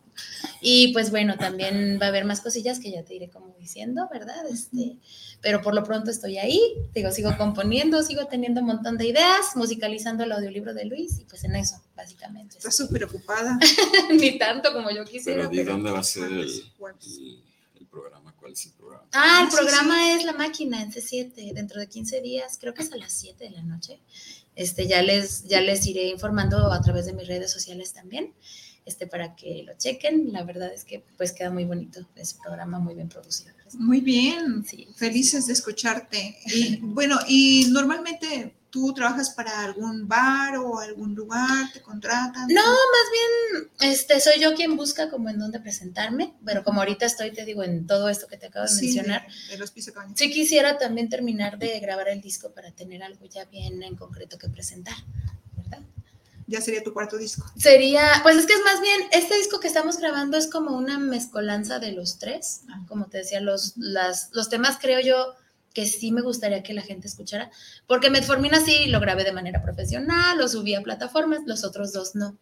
Y pues bueno, también va a haber más cosillas que ya te iré como diciendo, ¿verdad? Este, pero por lo pronto estoy ahí, digo, sigo componiendo, sigo teniendo un montón de ideas, musicalizando el audiolibro de Luis y pues en eso, básicamente.
Estás súper ocupada.
Ni tanto como yo quisiera.
Pero di
pero-
dónde va a ser el, el, el programa, cuál es el programa.
Ah, el
Ah, sí,
programa es La Máquina en C7, dentro de 15 días, creo que es a las 7 de la noche. Este, ya, les, ya les iré informando a través de mis redes sociales también, este, para que lo chequen. La verdad es que pues queda muy bonito ese programa, muy bien producido.
Muy bien.
Sí.
Felices de escucharte. Y bueno, y normalmente tú trabajas para algún bar o algún lugar, te contratan.
No, más bien, este, soy yo quien busca como en dónde presentarme, pero como ahorita estoy, te digo, en todo esto que te acabo de
Sí,
mencionar,
de, de los pisos cabañas.
sí quisiera también terminar de grabar el disco para tener algo ya bien en concreto que presentar.
Ya sería tu cuarto disco.
Sería, pues es que es más bien, este disco que estamos grabando es como una mezcolanza de los tres.
Ah.
Como te decía, los, las, los temas creo yo que sí me gustaría que la gente escuchara, porque Metformina sí lo grabé de manera profesional, lo subí a plataformas, los otros dos no.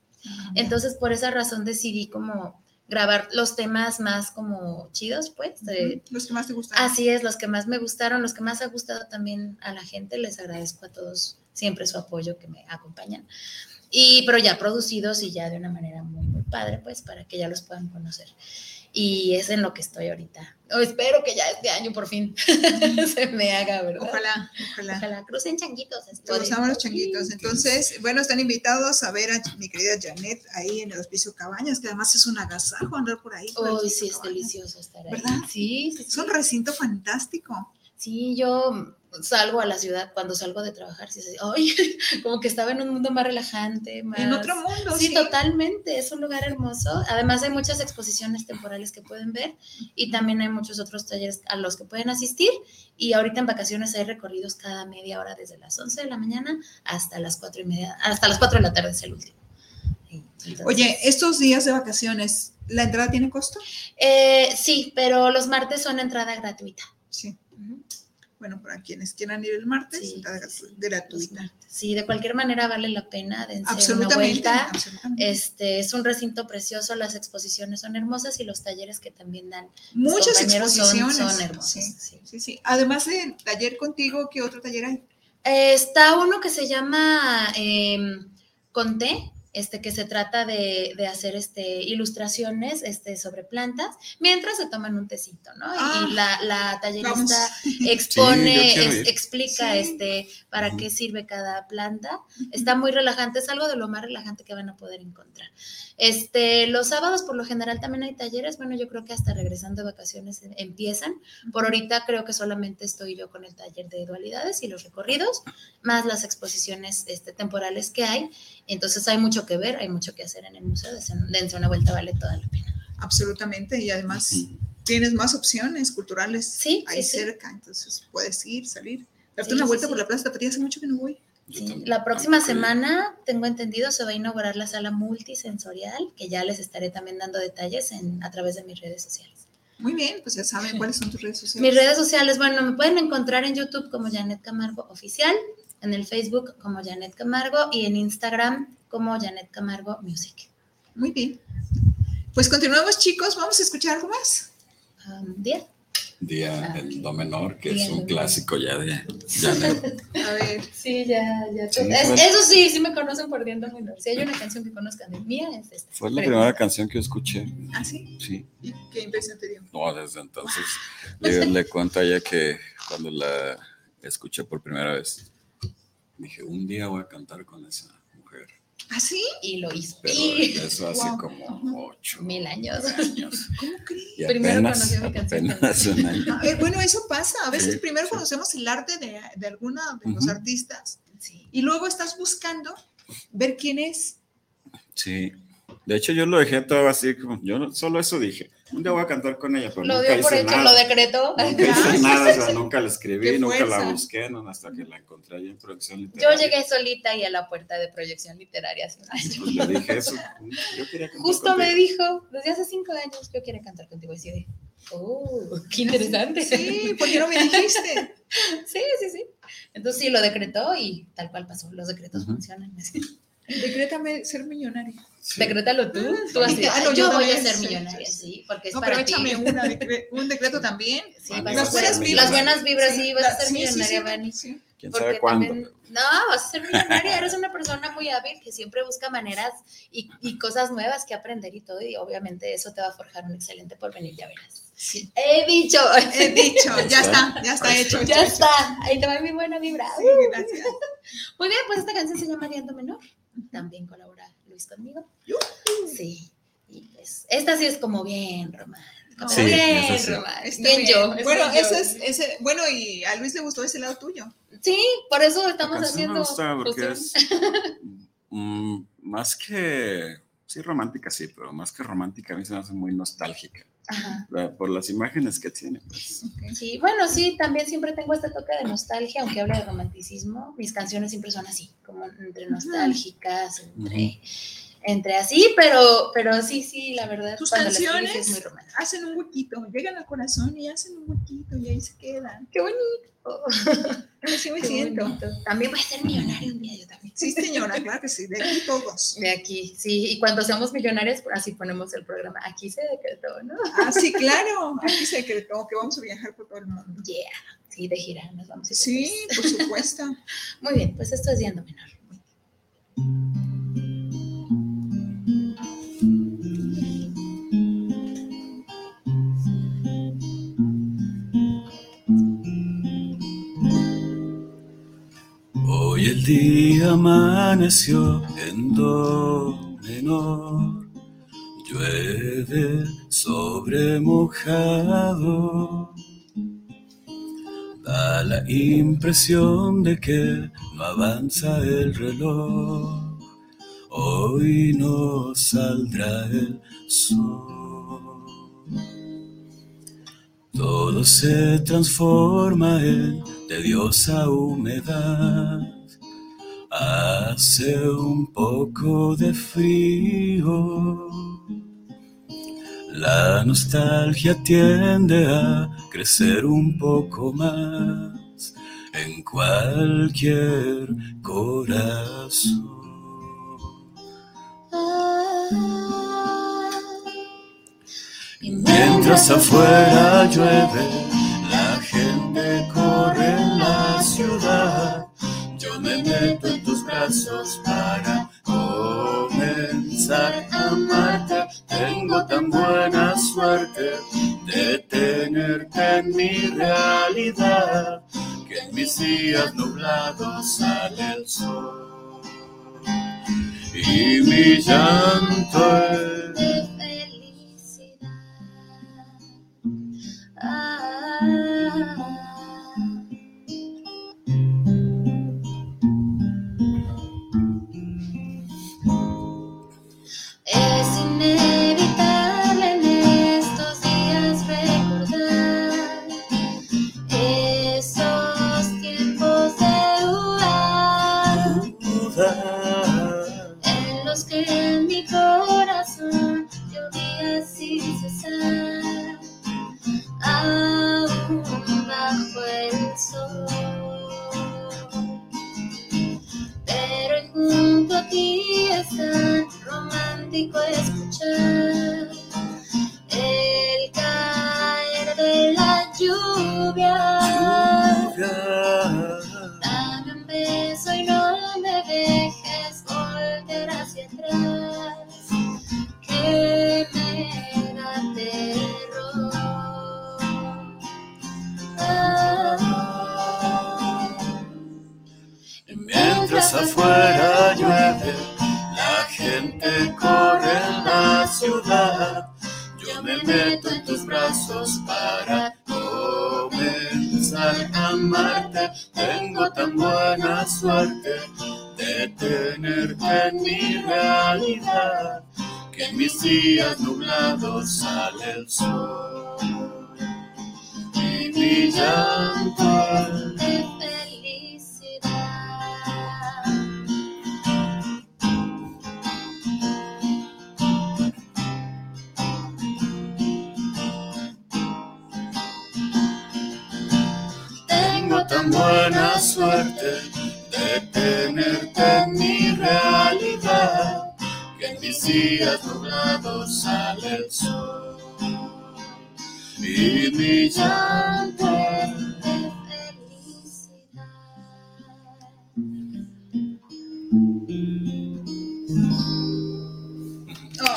Entonces, por esa razón decidí como grabar los temas más como chidos, pues. de-
Los que más te gustan.
Así es, los que más me gustaron, los que más ha gustado también a la gente, les agradezco a todos siempre su apoyo que me acompañan. Y, pero ya producidos y ya de una manera muy, muy padre, pues, para que ya los puedan conocer. Y es en lo que estoy ahorita. O espero que ya este año por fin se me haga, ¿verdad?
Ojalá, ojalá.
Ojalá crucen changuitos.
Gustaban los changuitos. Entonces, bueno, están invitados a ver a mi querida Janet ahí en el Hospicio Cabañas, que además es un agasajo andar por ahí.
Uy,
Hospicio
sí, es
Cabañas.
delicioso estar ahí.
¿Verdad?
Sí, sí,
Es un recinto fantástico.
Sí, yo salgo a la ciudad cuando salgo de trabajar, sí, sí, ay, como que estaba en un mundo más relajante, más...
En otro mundo,
Sí,
sí.
totalmente, es un lugar hermoso. Además hay muchas exposiciones temporales que pueden ver y también hay muchos otros talleres a los que pueden asistir y ahorita en vacaciones hay recorridos cada media hora desde las 11 de la mañana hasta las 4 y media, hasta las 4 de la tarde es el último. Entonces-
Oye, estos días de vacaciones, ¿la entrada tiene costo?
Eh, sí, pero los martes son entrada gratuita.
Sí. Bueno, para quienes quieran ir el martes,
Sí,
gratuita.
Sí, de cualquier manera vale la pena, dense una
Absolutamente.
vuelta.
absolutamente.
Este es un recinto precioso, las exposiciones son hermosas y los talleres que también dan.
Muchas
compañeros son-
exposiciones.
Son, hermosos.
Sí,
sí.
sí, sí. Además del taller contigo, ¿qué otro taller hay?
Eh, está uno que se llama em, Conté, este que se trata de, de hacer este, ilustraciones este, sobre plantas mientras se toman un tecito, ¿no? Y-
Ah,
y la, la
Vamos.
tallerista expone,
Sí,
es- explica
Sí.
este, para qué sirve cada planta. Está muy relajante, es algo de lo más relajante que van a poder encontrar. Este, los sábados por lo general también hay talleres, bueno, yo creo que hasta regresando de vacaciones em- empiezan. Por ahorita creo que solamente estoy yo con el taller de dualidades y los recorridos, más las exposiciones este, temporales que hay. Entonces hay mucho que ver, hay mucho que hacer en el museo, dense una vuelta vale toda la pena.
Absolutamente. Y además tienes más opciones culturales
Sí,
ahí
sí, sí.
cerca. Entonces puedes ir, salir. Darte
Sí,
una vuelta
sí.
por la Plaza Tapatío. Hace mucho que no voy.
Sí. La próxima semana, tengo entendido, se va a inaugurar la sala multisensorial, que ya les estaré también dando detalles en, a través de mis redes sociales.
Muy bien, pues ya saben cuáles son tus redes sociales.
Mis redes sociales, bueno, me pueden encontrar en YouTube como Janet Camargo Oficial, en el Facebook como Janet Camargo y en Instagram como Janet Camargo Music.
Muy bien. Pues continuamos, chicos. Vamos a escuchar algo más.
Um, ¿Día?
Día
Ah,
en Do menor, que
Día
es un
Do
clásico ya de Janet.
A ver.
Sí, ya, ya.
Sí,
Es-
fue-
eso sí, sí me conocen por Diendo Menor. Si hay una canción que conozcan de mía, es esta.
Fue la
Pero-
primera canción que escuché.
¿Ah, sí?
Sí.
¿Y qué impresión te dio?
No, desde entonces le, le cuento a ella que cuando la escuché por primera vez, dije, un día voy a cantar con esa mujer.
¿Ah, sí?
Y lo hizo.
Pero eso hace
Wow.
como ocho
Mil años.
años.
¿Cómo crees?
Y
Primero
apenas,
conoció mi canción.
apenas un año.
Ah, eh, bueno, eso pasa. A veces
Sí,
primero
sí.
conocemos el arte de, de alguna de los artistas
Sí.
y luego estás buscando ver quién es.
Sí. De hecho, yo lo dejé todo así, como, yo solo eso dije. Un día voy a cantar con ella, pero
Lo
nunca
dio por
hice
hecho,
nada.
lo decretó.
Nunca
Ya,
hice
sí,
nada,
sí,
o sea,
sí.
nunca la escribí, nunca la busqué, no, hasta que la encontré ahí en producción
Yo
literaria.
llegué solita y a la puerta de proyección literaria hace un año.
Pues le dije eso. Yo quería cantar
Justo me dijo, desde hace cinco años, yo quiero cantar contigo. Y así de, oh, qué interesante.
Sí, ¿por qué no me dijiste?
sí, sí, sí. Entonces sí, lo decretó y tal cual pasó. Los decretos funcionan.
Decrétame ser millonaria.
Sí.
Decrétalo tú. Tú así,
Ah, no,
yo
yo
voy a ser millonaria,
sí,
sí, porque es
No, pero
para ti.
échame una, decre- un decreto también.
Sí, a ser
ser
las buenas vibras, sí, vas a ser millonaria,
sí,
Vani.
sí.
¿Quién
Porque
sabe cuándo?
también- no, vas a ser millonaria, eres una persona muy hábil que siempre busca maneras y, y cosas nuevas que aprender y todo, y obviamente eso te va a forjar un excelente porvenir, ya verás.
Sí.
He dicho,
He dicho, ya está, ya está hecho.
ya
hecho,
está, ahí te va mi buena vibra.
Sí, gracias.
Muy bien, pues esta canción se llama Diando Menor, también colabora Luis conmigo. Sí, y pues esta sí es como bien romántica,
Sí,
bien
esa sí.
romántica,
Está
bien, yo.
Bueno,
estoy yo.
ese es, ese, bueno, y a Luis le gustó ese lado tuyo.
Sí, por eso estamos haciendo
me gusta porque es mm, más que, sí, romántica, sí, pero más que romántica, a mí se me hace muy nostálgica. La- por las imágenes que tiene. pues.
Sí, bueno, sí, también siempre tengo este toque de nostalgia, aunque hable de romanticismo, mis canciones siempre son así, como entre nostálgicas, entre entre así, pero, pero sí, sí, la verdad.
Tus canciones
es muy
hacen un huequito, llegan al corazón y hacen un huequito y ahí se quedan.
Qué bonito.
Así me
Qué
siento.
bonito. También voy a ser millonaria un día, yo también.
Sí, señora, claro que sí, de aquí todos.
De aquí, sí. Y cuando seamos millonarios, pues, así ponemos el programa. Aquí se decretó, ¿no?
Ah, sí, claro, aquí se decretó que vamos a viajar por todo el mundo.
Yeah. Sí, de gira nos vamos a ir
Sí, por supuesto.
Muy bien, pues esto es Diendo Menor.
El día amaneció en do menor, llueve sobre mojado. Da la impresión de que no avanza el reloj, hoy no saldrá el sol. Todo se transforma en tediosa humedad. Hace un poco de frío. La nostalgia tiende a crecer un poco más en cualquier corazón.
Y
Mientras afuera llueve, la gente corre en la ciudad. Yo me meto en brazos para comenzar a amarte. Tengo tan buena suerte de tenerte en mi realidad, que en mis días nublados sale el sol. Y mi llanto es
romántico escuchar
nublados sale el sol.
De felicidad.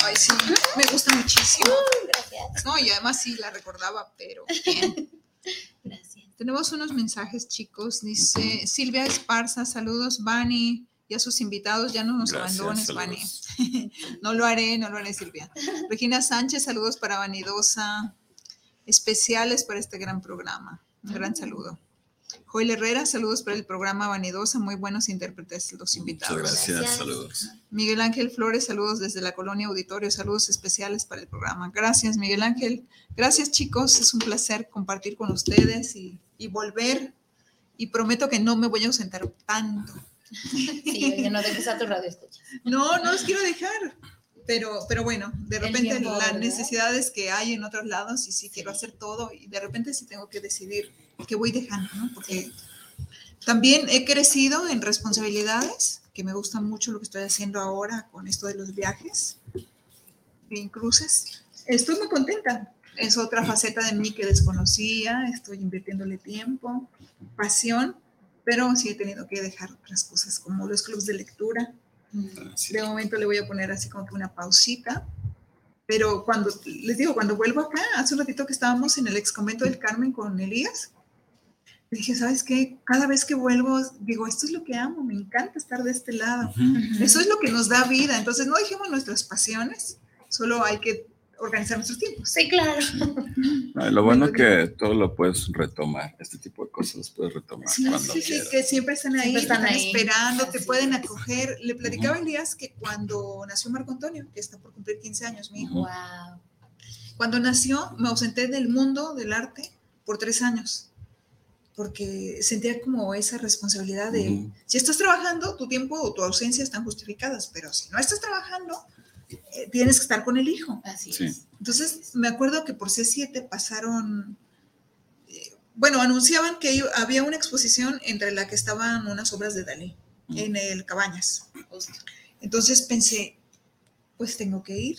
Ay, sí, me gusta muchísimo.
Gracias.
No, y además sí la recordaba, pero bien.
Gracias.
Tenemos unos mensajes, chicos. Dice Silvia Esparza, saludos, Vani. Y a sus invitados, ya no nos
Gracias,
abandones, Vani. no lo haré, no lo haré, Silvia. Regina Sánchez, saludos para Vanidosa. Especiales para este gran programa. Un gran saludo. Joel Herrera, saludos para el programa Vanidosa. Muy buenos intérpretes los
Muchas
invitados.
gracias,
Gracias.
saludos.
Miguel Ángel Flores, saludos desde la colonia Auditorio, saludos especiales para el programa. Gracias, Miguel Ángel. Gracias, chicos. Es un placer compartir con ustedes y, y volver. Y prometo que no me voy a ausentar tanto.
Sí, oye, no dejes a tu radio escucha.
No, no los quiero dejar. Pero, pero bueno, de repente
tiempo,
las
¿verdad?
necesidades que hay en otros lados y sí quiero hacer todo y de repente sí tengo que decidir qué voy dejando, ¿no? Porque también he crecido en responsabilidades, que me gusta mucho lo que estoy haciendo ahora con esto de los viajes en cruces. Estoy muy contenta. Es otra faceta de mí que desconocía, estoy invirtiéndole tiempo, pasión, pero sí he tenido que dejar otras cosas como los clubes de lectura.
Así
De momento le voy a poner así como que una pausita. Pero cuando, les digo, cuando vuelvo acá, hace un ratito que estábamos en el ex convento del Carmen con Elías, le dije, ¿sabes qué? Cada vez que vuelvo, digo, esto es lo que amo, me encanta estar de este lado. Eso es lo que nos da vida. Entonces, no dejemos nuestras pasiones, solo hay que organizar nuestros tiempos.
Sí, claro.
No, lo bueno es que todo lo puedes retomar, este tipo de cosas los puedes retomar
Sí,
cuando
sí, sí, que siempre están ahí,
Siempre están
están,
ahí.
esperando, te pueden acoger. Le platicaba a Elías que cuando nació Marco Antonio, que está por cumplir 15 años, mi hijo,
Wow.
Cuando nació, me ausenté del mundo del arte por tres años, porque sentía como esa responsabilidad de,
Ujú.
si estás trabajando, tu tiempo o tu ausencia están justificadas, pero si no estás trabajando, tienes que estar con el hijo.
Así
Sí.
es.
Entonces, me acuerdo que por C7 pasaron, eh, bueno, anunciaban que había una exposición entre la que estaban unas obras de Dalí
Ujú.
en el Cabañas. Entonces pensé, pues tengo que ir.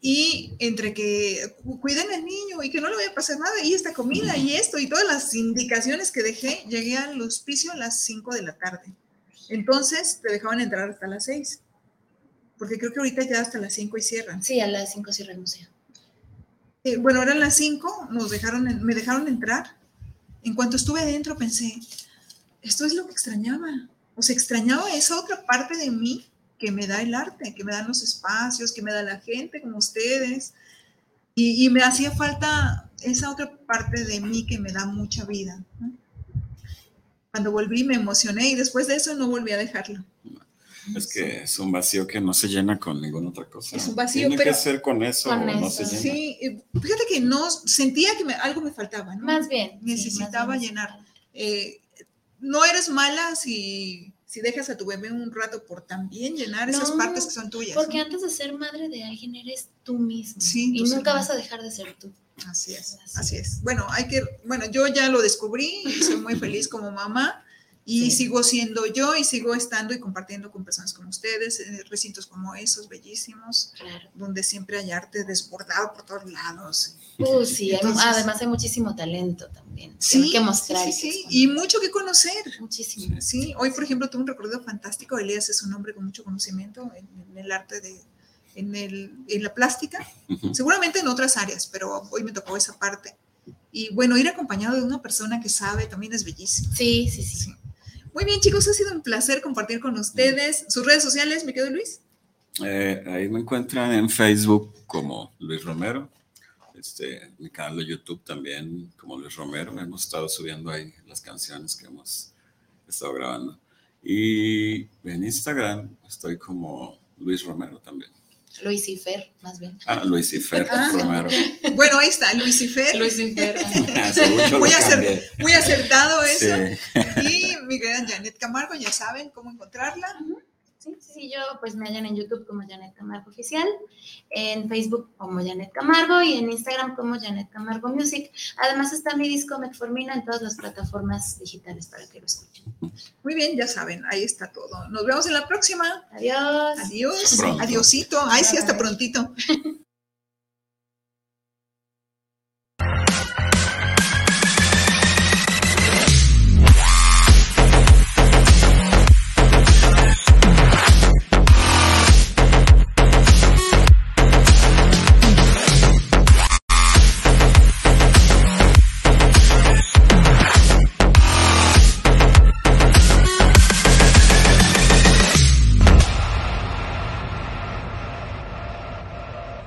Y entre que cu- cuiden al niño y que no le vaya a pasar nada, y esta comida y esto y todas las indicaciones que dejé, llegué al hospicio a las 5 de la tarde. Entonces te dejaban entrar hasta las 6. Porque creo que ahorita ya hasta las 5 y cierran.
Sí, a las 5 cierra el museo.
Eh, bueno, eran las 5, nos dejaron, en- me dejaron entrar. En cuanto estuve adentro pensé, esto es lo que extrañaba. O sea, extrañaba esa otra parte de mí que me da el arte, que me dan los espacios, que me da la gente como ustedes. Y, y me hacía falta esa otra parte de mí que me da mucha vida. ¿no? Cuando volví me emocioné y después de eso no volví a dejarlo.
Es que es un vacío que no se llena con ninguna otra cosa.
Es un vacío,
Tiene
pero-
que ser con eso
Con
o no
eso.
se llena.
Sí, fíjate que no sentía que me- algo me faltaba, ¿no?
Más bien. sí,
Necesitaba
más bien.
llenar. eh, no eres mala si, si dejas a tu bebé un rato por también llenar esas
No,
partes que son tuyas.
Porque
¿no?
antes de ser madre de alguien eres tú mismo.
Sí,
y
tú
nunca vas a dejar de ser tú.
Así es,
Así
así es. Bueno, hay que, bueno, yo ya lo descubrí y soy muy feliz como mamá y
Sí.
sigo siendo yo y sigo estando y compartiendo con personas como ustedes, en recintos como esos, bellísimos,
Claro.
donde siempre hay arte desbordado por todos lados.
Uh, sí, hay-
Entonces-
además hay muchísimo talento también.
Sí,
hay que mostrar.
sí, sí, y mucho que conocer.
Muchísimo.
Sí, hoy por ejemplo tuve un recorrido fantástico. Elías es un hombre con mucho conocimiento en, en el arte de, en, el, en la plástica,
Ujú.
seguramente en otras áreas, pero hoy me tocó esa parte. Y bueno, ir acompañado de una persona que sabe también es bellísimo.
Sí, sí, sí.
Sí. Muy bien, chicos, ha sido un placer compartir con ustedes. Sus redes sociales, mi querido Luis.
Eh, ahí me encuentran en Facebook como Luis Romero. Este, mi canal de YouTube también como Luis Romero. Hemos estado subiendo ahí las canciones que hemos estado grabando. Y en Instagram estoy como Luis Romero también.
Luis y Fer, más bien.
Ah, Luis y Fer
Ah.
Romero.
Bueno, ahí está, Luis y Fer.
Luis y Fer.
Hace mucho lo
Muy, acer- muy acertado
Sí.
eso. Mi querida Janet Camargo, ya saben cómo encontrarla.
Sí, sí, sí, yo pues me hallan en YouTube como Janet Camargo Oficial, en Facebook como Janet Camargo y en Instagram como Janet Camargo Music. Además está mi disco Metformina en todas las plataformas digitales para que lo escuchen.
Muy bien, ya saben, ahí está todo. Nos vemos en la próxima.
Adiós.
Adiós.
Pronto.
Adiosito. Ay, sí, hasta prontito.